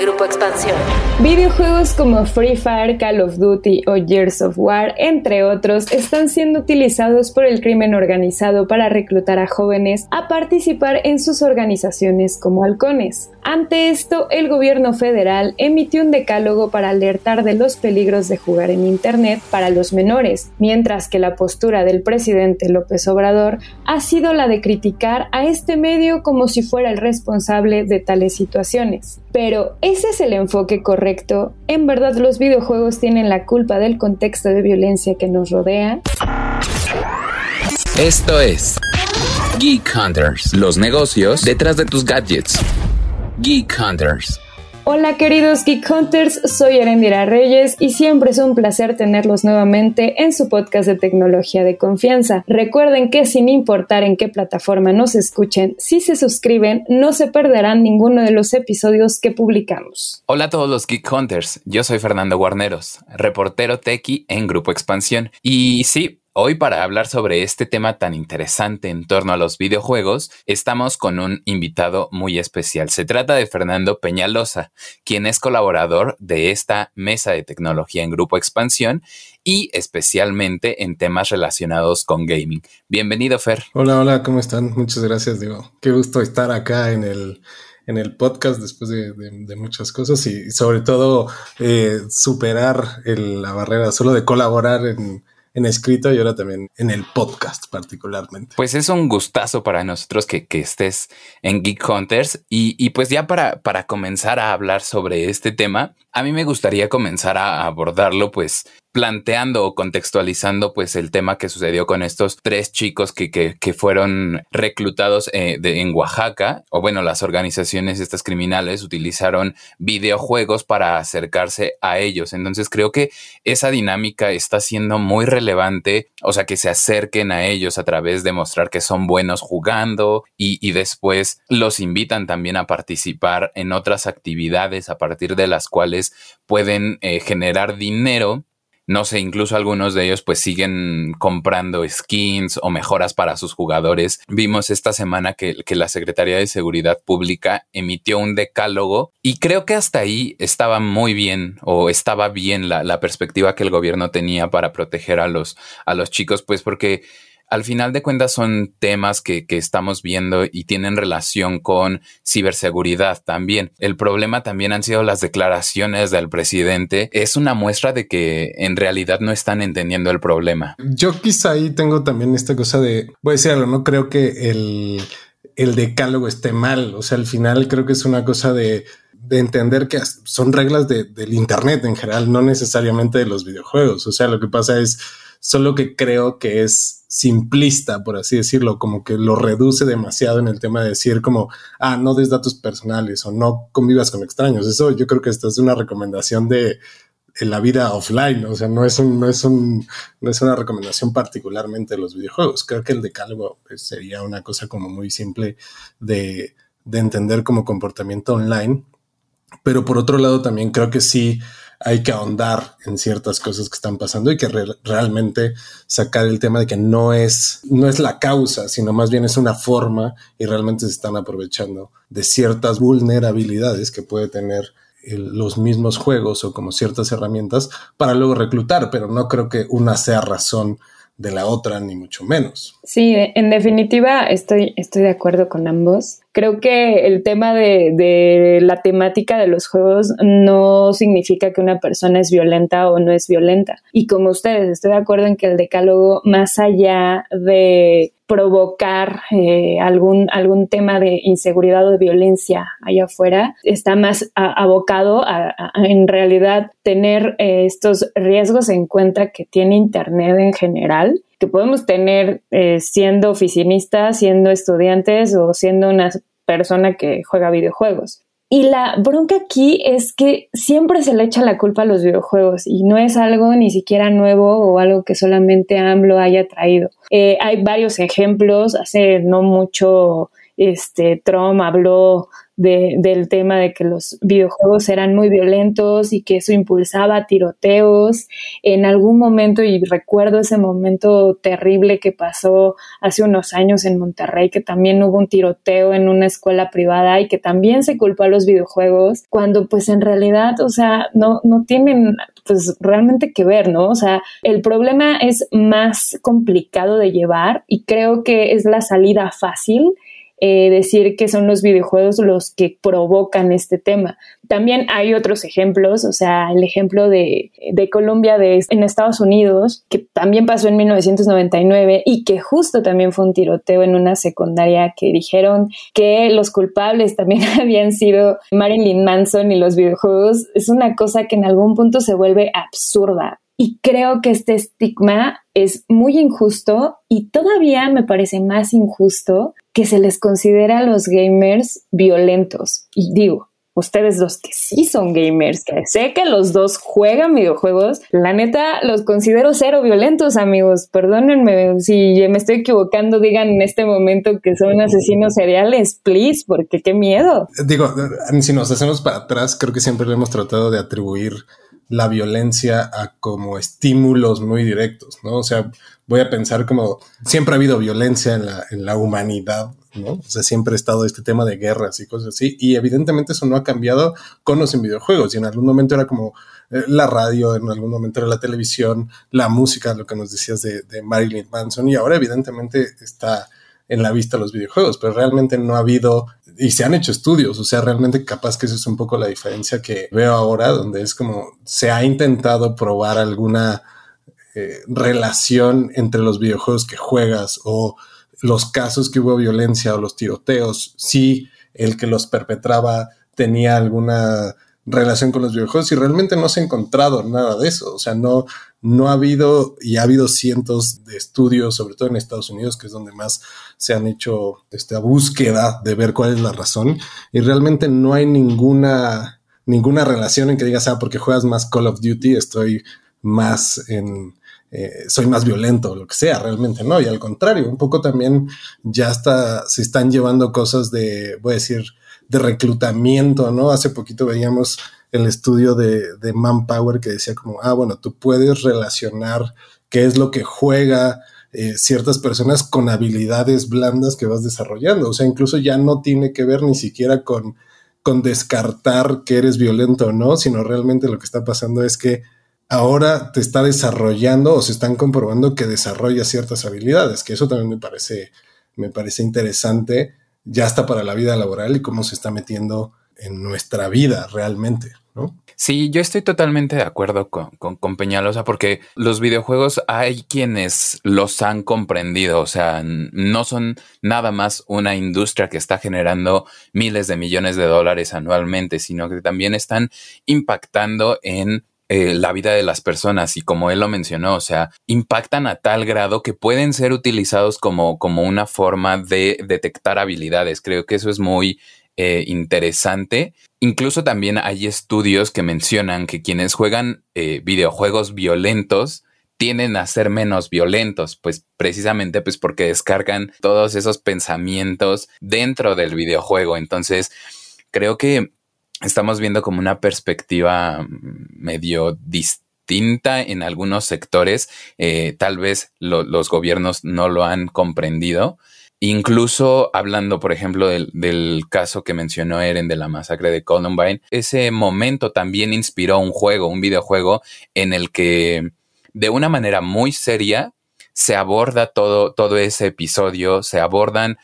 Grupo Expansión. Videojuegos como Free Fire, Call of Duty o Years of War, entre otros, están siendo utilizados por el crimen organizado para reclutar a jóvenes a participar en sus organizaciones como halcones. Ante esto, el gobierno federal emitió un decálogo para alertar de los peligros de jugar en Internet para los menores, mientras que la postura del presidente López Obrador ha sido la de criticar a este medio como si fuera el responsable de tales situaciones. Pero, ¿ese es el enfoque correcto? ¿En verdad los videojuegos tienen la culpa del contexto de violencia que nos rodea? Esto es Geek Hunters, los negocios detrás de tus gadgets. Geek Hunters. Hola queridos Geek Hunters, soy Erendira Reyes y siempre es un placer tenerlos nuevamente en su podcast de tecnología de confianza. Recuerden que sin importar en qué plataforma nos escuchen, si se suscriben no se perderán ninguno de los episodios que publicamos. Hola a todos los Geek Hunters, yo soy Fernando Guarneros, reportero tequi en Grupo Expansión. Y sí, Hoy para hablar sobre este tema tan interesante en torno a los videojuegos, estamos con un invitado muy especial. Se trata de Fernando Peñalosa, quien es colaborador de esta mesa de tecnología en Grupo Expansión y especialmente en temas relacionados con gaming. Bienvenido, Fer. Hola, hola, ¿cómo están? Muchas gracias, digo. Qué gusto estar acá en el en el podcast después de, muchas cosas y sobre todo eh, superar la barrera solo de colaborar en, en escrito y ahora también en el podcast particularmente. Pues es un gustazo para nosotros que, estés en Geek Hunters y, y, pues ya para, para comenzar a hablar sobre este tema, a mí me gustaría comenzar a abordarlo pues planteando o contextualizando pues el tema que sucedió con estos tres chicos que, que, fueron reclutados eh, en Oaxaca, o bueno, las organizaciones estas criminales utilizaron videojuegos para acercarse a ellos. Entonces creo que esa dinámica está siendo muy relevante, o sea, que se acerquen a ellos a través de mostrar que son buenos jugando y, y después los invitan también a participar en otras actividades a partir de las cuales pueden eh, generar dinero no sé, incluso algunos de ellos pues siguen comprando skins o mejoras para sus jugadores. Vimos esta semana que, la Secretaría de Seguridad Pública emitió un decálogo y creo que hasta ahí estaba muy bien o estaba bien la, la perspectiva que el gobierno tenía para proteger a los, a los chicos, pues porque al final de cuentas son temas que, estamos viendo y tienen relación con ciberseguridad también. El problema también han sido las declaraciones del presidente. Es una muestra de que en realidad no están entendiendo el problema. Yo quizá ahí tengo también esta cosa de, voy a decirlo, no creo que el, el decálogo esté mal. O sea, al final creo que es una cosa de entender que son reglas del Internet en general, no necesariamente de los videojuegos. O sea, lo que pasa es solo que creo que es simplista, por así decirlo, como que lo reduce demasiado en el tema de decir como, ah, no des datos personales o no convivas con extraños. Eso yo creo que esta es una recomendación de la vida offline, o sea, no es un, no es un, no es una recomendación particularmente de los videojuegos. Creo que el decálogo pues, sería una cosa como muy simple de, de entender como comportamiento online. Pero por otro lado, también creo que sí hay que ahondar en ciertas cosas que están pasando y que realmente sacar el tema de que no es, no es la causa, sino más bien es una forma y realmente se están aprovechando de ciertas vulnerabilidades que puede tener los mismos juegos o como ciertas herramientas para luego reclutar, pero no creo que una sea razón de la otra, ni mucho menos. Sí, en definitiva estoy, estoy de acuerdo con ambos Creo que el tema de, la temática de los juegos no significa que una persona es violenta o no es violenta. Y como ustedes, estoy de acuerdo en que el decálogo, más allá de provocar eh, algún, algún tema de inseguridad o de violencia allá afuera, está más abocado a, en realidad tener eh, estos riesgos en cuenta que tiene Internet en general, que podemos tener eh, siendo oficinistas, siendo estudiantes o siendo una persona que juega videojuegos. Y la bronca aquí es que siempre se le echa la culpa a los videojuegos y no es algo ni siquiera nuevo o algo que solamente AMLO haya traído. Eh, hay varios ejemplos, hace no mucho este, Trump habló del tema de que los videojuegos eran muy violentos y que eso impulsaba tiroteos. En algún momento, y recuerdo ese momento terrible que pasó hace unos años en Monterrey, que también hubo un tiroteo en una escuela privada y que también se culpó a los videojuegos, cuando pues en realidad, o sea, no, no tienen pues realmente que ver, ¿no? O sea, el problema es más complicado de llevar y creo que es la salida fácil eh, decir que son los videojuegos los que provocan este tema. También hay otros ejemplos, o sea, el ejemplo de, de Colombia de, en Estados Unidos, que también pasó en 1999 y que justo también fue un tiroteo en una secundaria que dijeron que los culpables también habían sido Marilyn Manson y los videojuegos. Es una cosa que en algún punto se vuelve absurda. Y creo que este estigma es muy injusto y todavía me parece más injusto que se les considera a los gamers violentos. Y digo, ustedes los que sí son gamers, que sé que los dos juegan videojuegos, la neta los considero cero violentos, amigos. Perdónenme si me estoy equivocando, digan en este momento que son asesinos seriales, please, porque qué miedo. Digo, si nos hacemos para atrás, creo que siempre hemos tratado de atribuir la violencia a como estímulos muy directos, ¿no? O sea, voy a pensar como siempre ha habido violencia en la, en la humanidad, ¿no? O sea, siempre ha estado este tema de guerras y cosas así, y evidentemente eso no ha cambiado con los videojuegos, y en algún momento era como eh, la radio, en algún momento era la televisión, la música, lo que nos decías de, de Marilyn Manson, y ahora evidentemente está en la vista los videojuegos, pero realmente no ha habido y se han hecho estudios, o sea, realmente capaz que eso es un poco la diferencia que veo ahora, donde es como se ha intentado probar alguna eh, relación entre los videojuegos que juegas o los casos que hubo violencia o los tiroteos, si el que los perpetraba tenía alguna relación con los videojuegos y realmente no se ha encontrado nada de eso. O sea, no, no ha habido y ha habido cientos de estudios, sobre todo en Estados Unidos, que es donde más se han hecho esta búsqueda de ver cuál es la razón. Y realmente no hay ninguna, ninguna relación en que digas, ah, porque juegas más Call of Duty, estoy más en, eh, soy más violento, o lo que sea, realmente no. Y al contrario, un poco también ya está, se están llevando cosas de, voy a decir, de reclutamiento, ¿no? Hace poquito veíamos el estudio de, de Manpower que decía como, ah, bueno, tú puedes relacionar qué es lo que juega eh, ciertas personas con habilidades blandas que vas desarrollando. O sea, incluso ya no tiene que ver ni siquiera con, con descartar que eres violento o no, sino realmente lo que está pasando es que ahora te está desarrollando o se están comprobando que desarrolla ciertas habilidades, que eso también me parece, me parece interesante ya está para la vida laboral y cómo se está metiendo en nuestra vida realmente, ¿no? Sí, yo estoy totalmente de acuerdo con, con, Peñalosa porque los videojuegos hay quienes los han comprendido, o sea, no son nada más una industria que está generando miles de millones de dólares anualmente, sino que también están impactando en eh, la vida de las personas y como él lo mencionó, o sea, impactan a tal grado que pueden ser utilizados como, como una forma de detectar habilidades. Creo que eso es muy eh, interesante. Incluso también hay estudios que mencionan que quienes juegan eh, videojuegos violentos tienden a ser menos violentos, pues precisamente pues porque descargan todos esos pensamientos dentro del videojuego. Entonces, creo que estamos viendo como una perspectiva mm, medio distinta en algunos sectores. Eh, tal vez los gobiernos no lo han comprendido. Incluso hablando, por ejemplo, del, del, caso que mencionó Eren de la masacre de Columbine, ese momento también inspiró un juego, un videojuego en el que de una manera muy seria se aborda todo, todo ese episodio, se abordan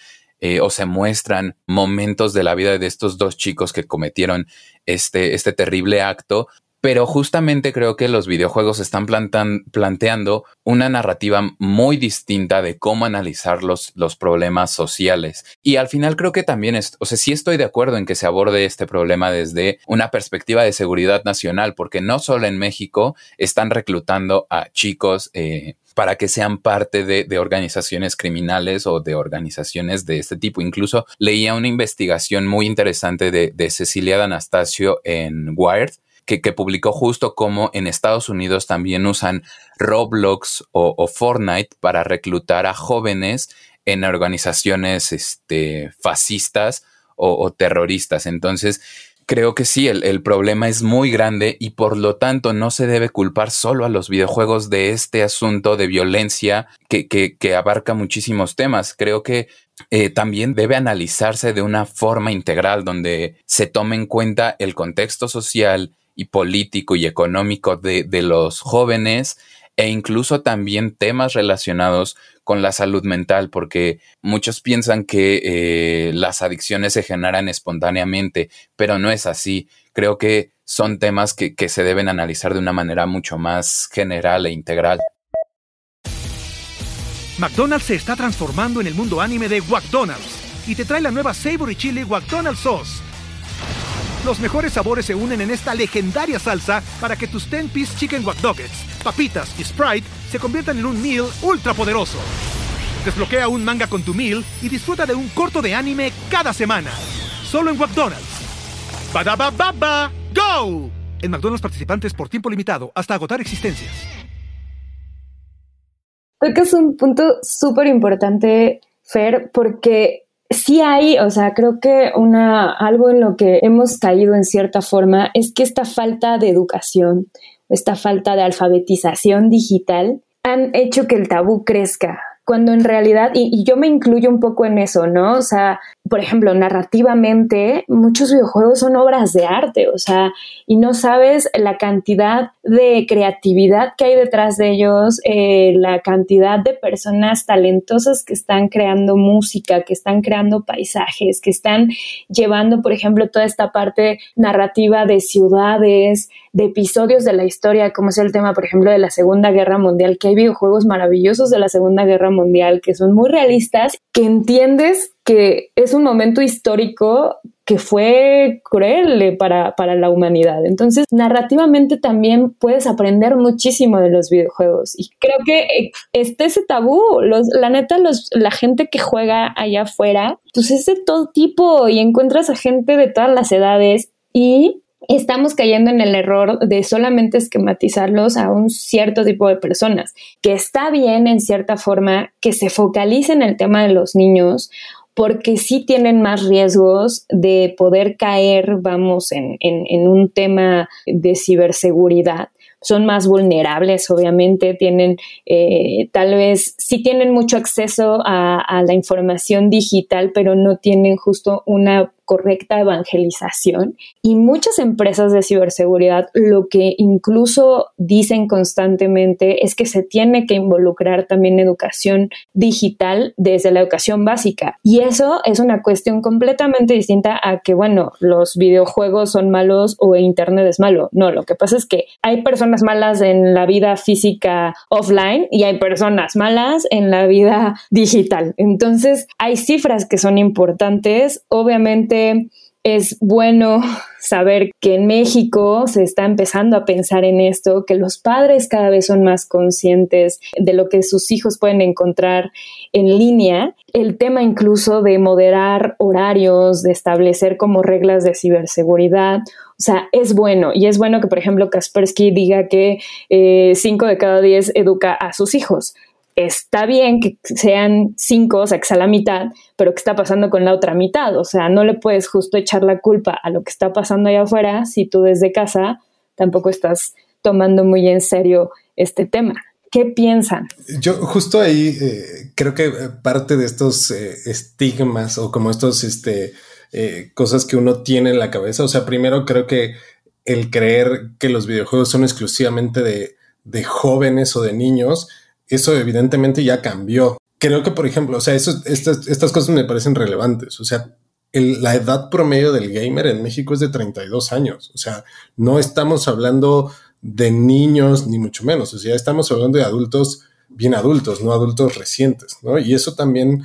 eh, o se muestran momentos de la vida de estos dos chicos que cometieron este, este terrible acto, pero justamente creo que los videojuegos están planteando una narrativa muy distinta de cómo analizar los, problemas sociales. Y al final creo que también, es, o sea, sí estoy de acuerdo en que se aborde este problema desde una perspectiva de seguridad nacional, porque no solo en México están reclutando a chicos eh, para que sean parte de, organizaciones criminales o de organizaciones de este tipo. Incluso leía una investigación muy interesante de, de Cecilia D'Anastasio en Wired, que, publicó justo como en Estados Unidos también usan Roblox o, Fortnite para reclutar a jóvenes en organizaciones este, fascistas o, terroristas. Entonces, creo que sí, el, problema es muy grande y por lo tanto no se debe culpar solo a los videojuegos de este asunto de violencia que, que, abarca muchísimos temas. Creo que eh, también debe analizarse de una forma integral donde se tome en cuenta el contexto social, y político y económico de, los jóvenes e incluso también temas relacionados con la salud mental, porque muchos piensan que eh, las adicciones se generan espontáneamente, pero no es así. Creo que son temas que, que se deben analizar de una manera mucho más general e integral. McDonald's se está transformando en el mundo anime de McDonald's y te trae la nueva Savory Chili McDonald's Sauce los mejores sabores se unen en esta legendaria salsa para que tus 10-piece chicken wack papitas y Sprite se conviertan en un meal ultra poderoso. Desbloquea un manga con tu meal y disfruta de un corto de anime cada semana. Solo en McDonald's. baba ¡Go! En McDonald's participantes por tiempo limitado hasta agotar existencias. Creo que es un punto súper importante, Fer, porque sí hay, o sea, creo que una, algo en lo que hemos caído en cierta forma es que esta falta de educación, esta falta de alfabetización digital han hecho que el tabú crezca cuando en realidad, y, yo me incluyo un poco en eso, ¿no? O sea, por ejemplo, narrativamente, muchos videojuegos son obras de arte, o sea, y no sabes la cantidad de creatividad que hay detrás de ellos, eh, la cantidad de personas talentosas que están creando música, que están creando paisajes, que están llevando, por ejemplo, toda esta parte narrativa de ciudades, de episodios de la historia, como es el tema, por ejemplo, de la Segunda Guerra Mundial, que hay videojuegos maravillosos de la Segunda Guerra Mundial que son muy realistas, que entiendes que es un momento histórico que fue cruel para, para, la humanidad. Entonces, narrativamente también puedes aprender muchísimo de los videojuegos. Y creo que eh, este ese tabú. Los, la neta, los, la gente que juega allá afuera, pues es de todo tipo y encuentras a gente de todas las edades y estamos cayendo en el error de solamente esquematizarlos a un cierto tipo de personas, que está bien en cierta forma que se focalice en el tema de los niños porque sí tienen más riesgos de poder caer, vamos, en, en un tema de ciberseguridad. Son más vulnerables, obviamente, tienen eh, tal vez sí tienen mucho acceso a, a, la información digital, pero no tienen justo una correcta evangelización y muchas empresas de ciberseguridad lo que incluso dicen constantemente es que se tiene que involucrar también educación digital desde la educación básica. Y eso es una cuestión completamente distinta a que bueno los videojuegos son malos o internet es malo. No lo que pasa es que hay personas malas en la vida física offline y hay personas malas en la vida digital. Entonces hay cifras que son importantes. Obviamente es bueno saber que en México se está empezando a pensar en esto, que los padres cada vez son más conscientes de lo que sus hijos pueden encontrar en línea. El tema incluso de moderar horarios, de establecer como reglas de ciberseguridad. O sea, es bueno. Y es bueno que, por ejemplo, Kaspersky diga que 5 eh, de cada 10 educa a sus hijos está bien que sean cinco, o sea, que sea la mitad, pero ¿qué está pasando con la otra mitad? O sea, no le puedes justo echar la culpa a lo que está pasando allá afuera si tú desde casa tampoco estás tomando muy en serio este tema. ¿Qué piensan? Yo justo ahí eh, creo que parte de estos eh, estigmas o como estos este, eh, cosas que uno tiene en la cabeza, o sea, primero creo que el creer que los videojuegos son exclusivamente de, de jóvenes o de niños, eso evidentemente ya cambió. creo que, por ejemplo, o sea, estas, estas cosas me parecen relevantes. O sea, la edad promedio del gamer en México es de 32 años. O sea, no estamos hablando de niños ni mucho menos. O sea, estamos hablando de adultos bien adultos, no adultos recientes, ¿no? Y eso también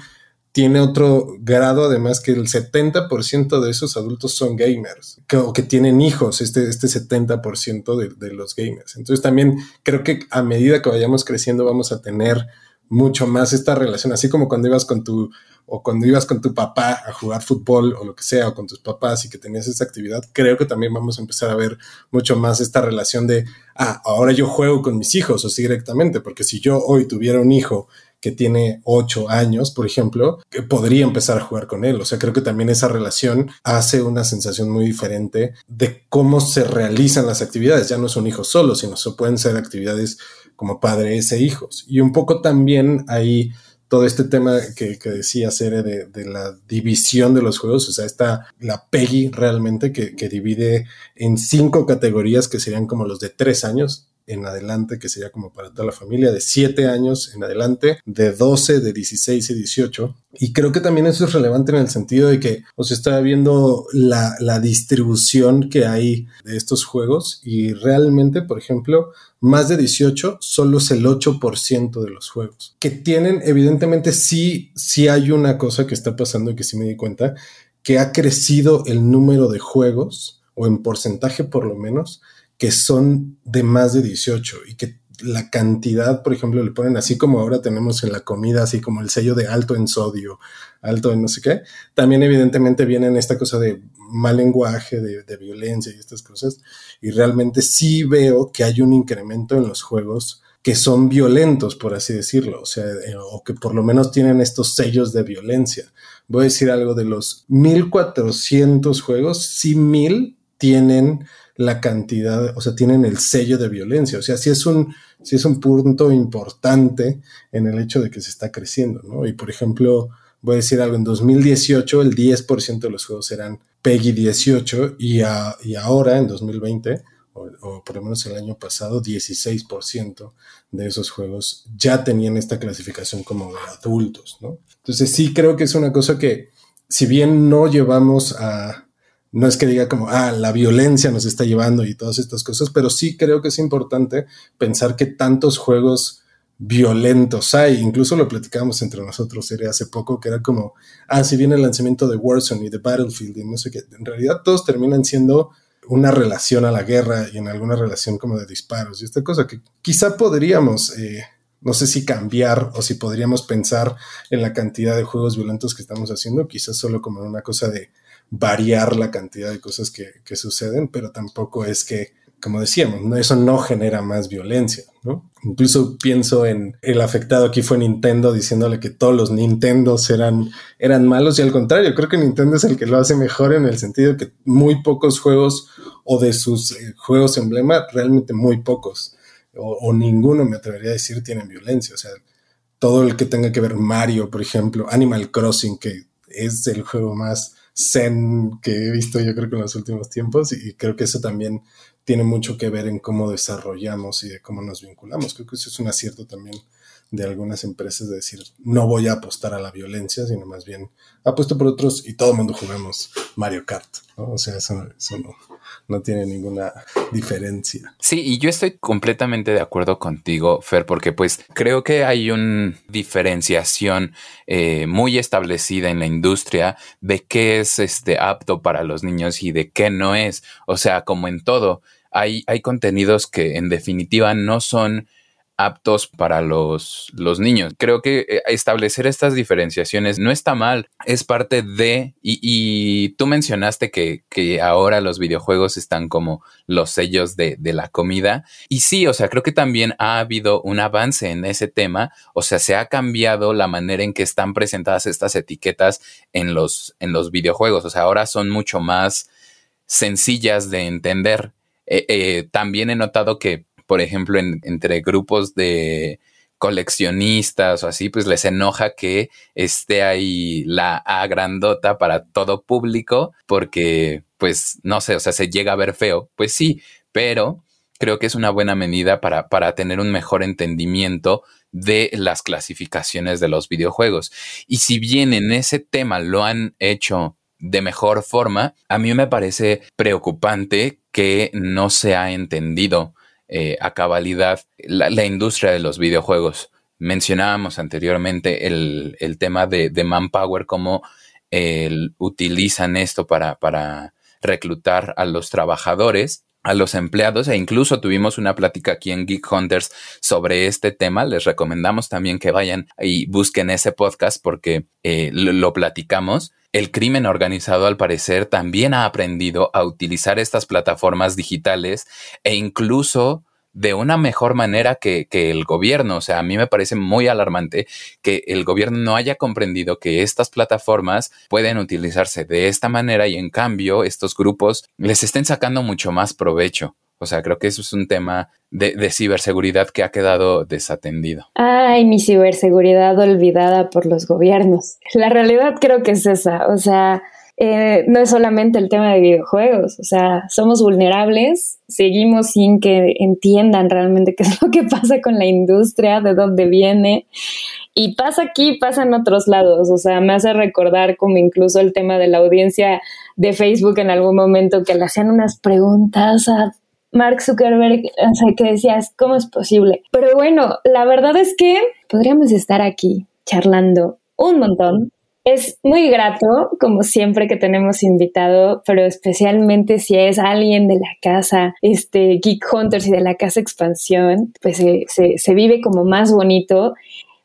tiene otro grado, además que el 70% de esos adultos son gamers, o que tienen hijos, este, este 70% de, de los gamers. Entonces también creo que a medida que vayamos creciendo vamos a tener mucho más esta relación, así como cuando ibas con tu o cuando ibas con tu papá a jugar fútbol o lo que sea, o con tus papás y que tenías esa actividad, creo que también vamos a empezar a ver mucho más esta relación de, ah, ahora yo juego con mis hijos, o sí directamente, porque si yo hoy tuviera un hijo que tiene ocho años, por ejemplo, que podría empezar a jugar con él. O sea, creo que también esa relación hace una sensación muy diferente de cómo se realizan las actividades. Ya no es un hijo solo, sino que pueden ser actividades como padres e hijos. Y un poco también ahí todo este tema que, decía Cere de, la división de los juegos, o sea, está la PEGI realmente que divide en cinco categorías que serían como los de tres años, en adelante, que sería como para toda la familia, de 7 años en adelante, de 12, de 16 y 18. Y creo que también eso es relevante en el sentido de que os está viendo la, la distribución que hay de estos juegos y realmente, por ejemplo, más de 18 solo es el 8% de los juegos. Que tienen, evidentemente, sí, sí hay una cosa que está pasando y que sí me di cuenta, que ha crecido el número de juegos, o en porcentaje por lo menos, que son de más de 18 y que la cantidad, por ejemplo, le ponen así como ahora tenemos en la comida, así como el sello de alto en sodio, alto en no sé qué, también evidentemente viene esta cosa de mal lenguaje, de, de, violencia y estas cosas, y realmente sí veo que hay un incremento en los juegos que son violentos, por así decirlo, o sea, eh, o que por lo menos tienen estos sellos de violencia. Voy a decir algo de los 1400 juegos, sí mil tienen la cantidad, o sea, tienen el sello de violencia. O sea, sí es un, sí es un punto importante en el hecho de que se está creciendo, ¿no? Y por ejemplo, voy a decir algo, en 2018 el 10% de los juegos eran PEGI 18 y, a, y ahora en 2020, o, por lo menos el año pasado, 16% de esos juegos ya tenían esta clasificación como adultos, ¿no? Entonces sí creo que es una cosa que, si bien no llevamos a no es que diga como, ah, la violencia nos está llevando y todas estas cosas, pero sí creo que es importante pensar que tantos juegos violentos hay. Incluso lo platicábamos entre nosotros era hace poco, que era como, ah, si viene el lanzamiento de Warzone y de Battlefield y no sé qué. En realidad todos terminan siendo una relación a la guerra y en alguna relación como de disparos y esta cosa que quizá podríamos, eh, no sé si cambiar o si podríamos pensar en la cantidad de juegos violentos que estamos haciendo, quizás solo como una cosa de variar la cantidad de cosas que, que suceden, pero tampoco es que, como decíamos, eso no genera más violencia, ¿no? Incluso pienso en el afectado aquí fue Nintendo diciéndole que todos los Nintendos eran, eran malos y al contrario, creo que Nintendo es el que lo hace mejor en el sentido que muy pocos juegos o de sus eh, juegos emblema, realmente muy pocos o, o ninguno me atrevería a decir tienen violencia, o sea, todo el que tenga que ver Mario, por ejemplo, Animal Crossing, que es el juego más zen que he visto yo creo que en los últimos tiempos y creo que eso también tiene mucho que ver en cómo desarrollamos y de cómo nos vinculamos. Creo que eso es un acierto también de algunas empresas de decir, no voy a apostar a la violencia, sino más bien apuesto por otros y todo el mundo juguemos Mario Kart. ¿no? O sea, eso, eso no, no, tiene ninguna diferencia. Sí, y yo estoy completamente de acuerdo contigo, Fer, porque pues creo que hay una diferenciación eh, muy establecida en la industria de qué es este apto para los niños y de qué no es. O sea, como en todo, hay, hay contenidos que en definitiva no son aptos para los, los niños. Creo que eh, establecer estas diferenciaciones no está mal, es parte de, y, y tú mencionaste que, que, ahora los videojuegos están como los sellos de, de, la comida. Y sí, o sea, creo que también ha habido un avance en ese tema, o sea, se ha cambiado la manera en que están presentadas estas etiquetas en los, en los videojuegos, o sea, ahora son mucho más sencillas de entender. Eh, eh, también he notado que por ejemplo, en, entre grupos de coleccionistas o así, pues les enoja que esté ahí la A grandota para todo público, porque, pues, no sé, o sea, se llega a ver feo. Pues sí, pero creo que es una buena medida para, para tener un mejor entendimiento de las clasificaciones de los videojuegos. Y si bien en ese tema lo han hecho de mejor forma, a mí me parece preocupante que no se ha entendido eh, a cabalidad la, industria de los videojuegos. Mencionábamos anteriormente el, tema de, Manpower, cómo utilizan esto para, para reclutar a los trabajadores a los empleados e incluso tuvimos una plática aquí en Geek Hunters sobre este tema. Les recomendamos también que vayan y busquen ese podcast porque eh, lo, platicamos. El crimen organizado al parecer también ha aprendido a utilizar estas plataformas digitales e incluso de una mejor manera que, el gobierno. O sea, a mí me parece muy alarmante que el gobierno no haya comprendido que estas plataformas pueden utilizarse de esta manera y en cambio estos grupos les estén sacando mucho más provecho. O sea, creo que eso es un tema de, ciberseguridad que ha quedado desatendido. Ay, mi ciberseguridad olvidada por los gobiernos. La realidad creo que es esa. O sea, eh, no es solamente el tema de videojuegos, o sea, somos vulnerables, seguimos sin que entiendan realmente qué es lo que pasa con la industria, de dónde viene. Y pasa aquí, pasa en otros lados, o sea, me hace recordar como incluso el tema de la audiencia de Facebook en algún momento que le hacían unas preguntas a Mark Zuckerberg, o sea, que decías, ¿cómo es posible? Pero bueno, la verdad es que podríamos estar aquí charlando un montón, es muy grato, como siempre que tenemos invitado, pero especialmente si es alguien de la casa, este Geek Hunters y de la casa Expansión, pues se, se vive como más bonito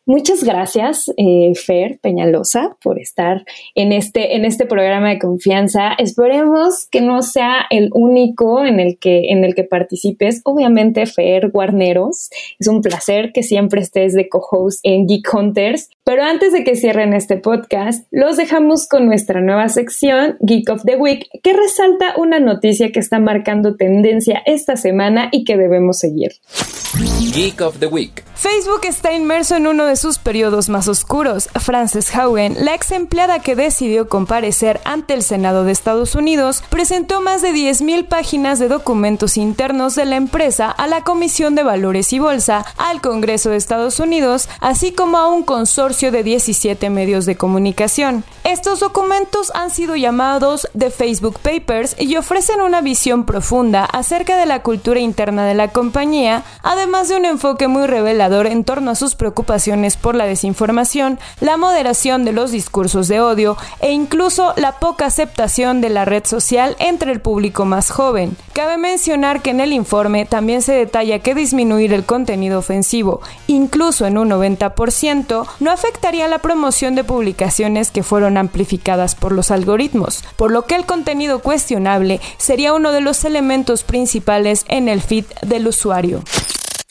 Muchas gracias, eh, Fer Peñalosa, por estar en este, en este programa de confianza. Esperemos que no sea el único en el que, en el que participes. Obviamente, Fer Guarneros, es un placer que siempre estés de co-host en Geek Hunters. Pero antes de que cierren este podcast, los dejamos con nuestra nueva sección, Geek of the Week, que resalta una noticia que está marcando tendencia esta semana y que debemos seguir. Geek of the Week. Facebook está inmerso en uno de sus periodos más oscuros. Frances Haugen, la ex empleada que decidió comparecer ante el Senado de Estados Unidos, presentó más de 10.000 páginas de documentos internos de la empresa a la Comisión de Valores y Bolsa, al Congreso de Estados Unidos, así como a un consorcio de 17 medios de comunicación. Estos documentos han sido llamados The Facebook Papers y ofrecen una visión profunda acerca de la cultura interna de la compañía, además de un enfoque muy revelador en torno a sus preocupaciones por la desinformación, la moderación de los discursos de odio e incluso la poca aceptación de la red social entre el público más joven. Cabe mencionar que en el informe también se detalla que disminuir el contenido ofensivo, incluso en un 90%, no afectaría la promoción de publicaciones que fueron amplificadas por los algoritmos, por lo que el contenido cuestionable sería uno de los elementos principales en el feed del usuario.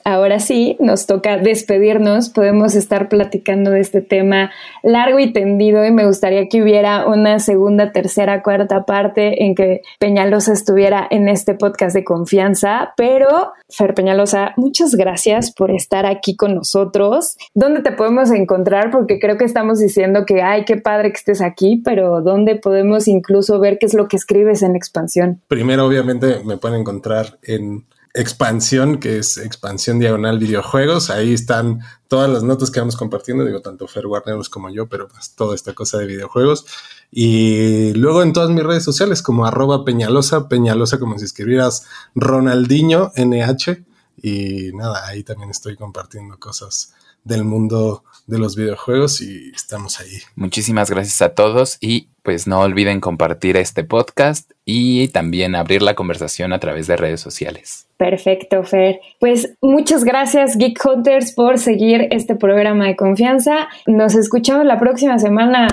Ahora sí, nos toca despedirnos. Podemos estar platicando de este tema largo y tendido y me gustaría que hubiera una segunda, tercera, cuarta parte en que Peñalosa estuviera en este podcast de confianza. Pero, Fer Peñalosa, muchas gracias por estar aquí con nosotros. ¿Dónde te podemos encontrar? Porque creo que estamos diciendo que, ay, qué padre que estés aquí, pero ¿dónde podemos incluso ver qué es lo que escribes en expansión? Primero, obviamente, me pueden encontrar en expansión, que es expansión diagonal videojuegos. Ahí están todas las notas que vamos compartiendo, digo, tanto Fer Warner como yo, pero pues toda esta cosa de videojuegos. Y luego en todas mis redes sociales como arroba peñalosa, peñalosa como si escribieras Ronaldinho NH. Y nada, ahí también estoy compartiendo cosas del mundo de los videojuegos y estamos ahí. Muchísimas gracias a todos y pues no olviden compartir este podcast y también abrir la conversación a través de redes sociales. Perfecto, Fer. Pues muchas gracias, Geek Hunters, por seguir este programa de confianza. Nos escuchamos la próxima semana.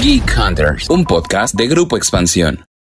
Geek Hunters, un podcast de Grupo Expansión.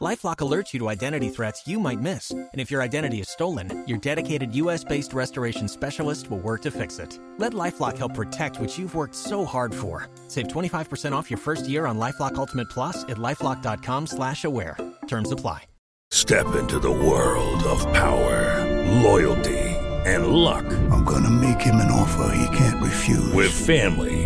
LifeLock alerts you to identity threats you might miss, and if your identity is stolen, your dedicated U.S.-based restoration specialist will work to fix it. Let LifeLock help protect what you've worked so hard for. Save 25% off your first year on LifeLock Ultimate Plus at lifeLock.com/slash-aware. Terms apply. Step into the world of power, loyalty and luck. I'm gonna make him an offer he can't refuse. With family,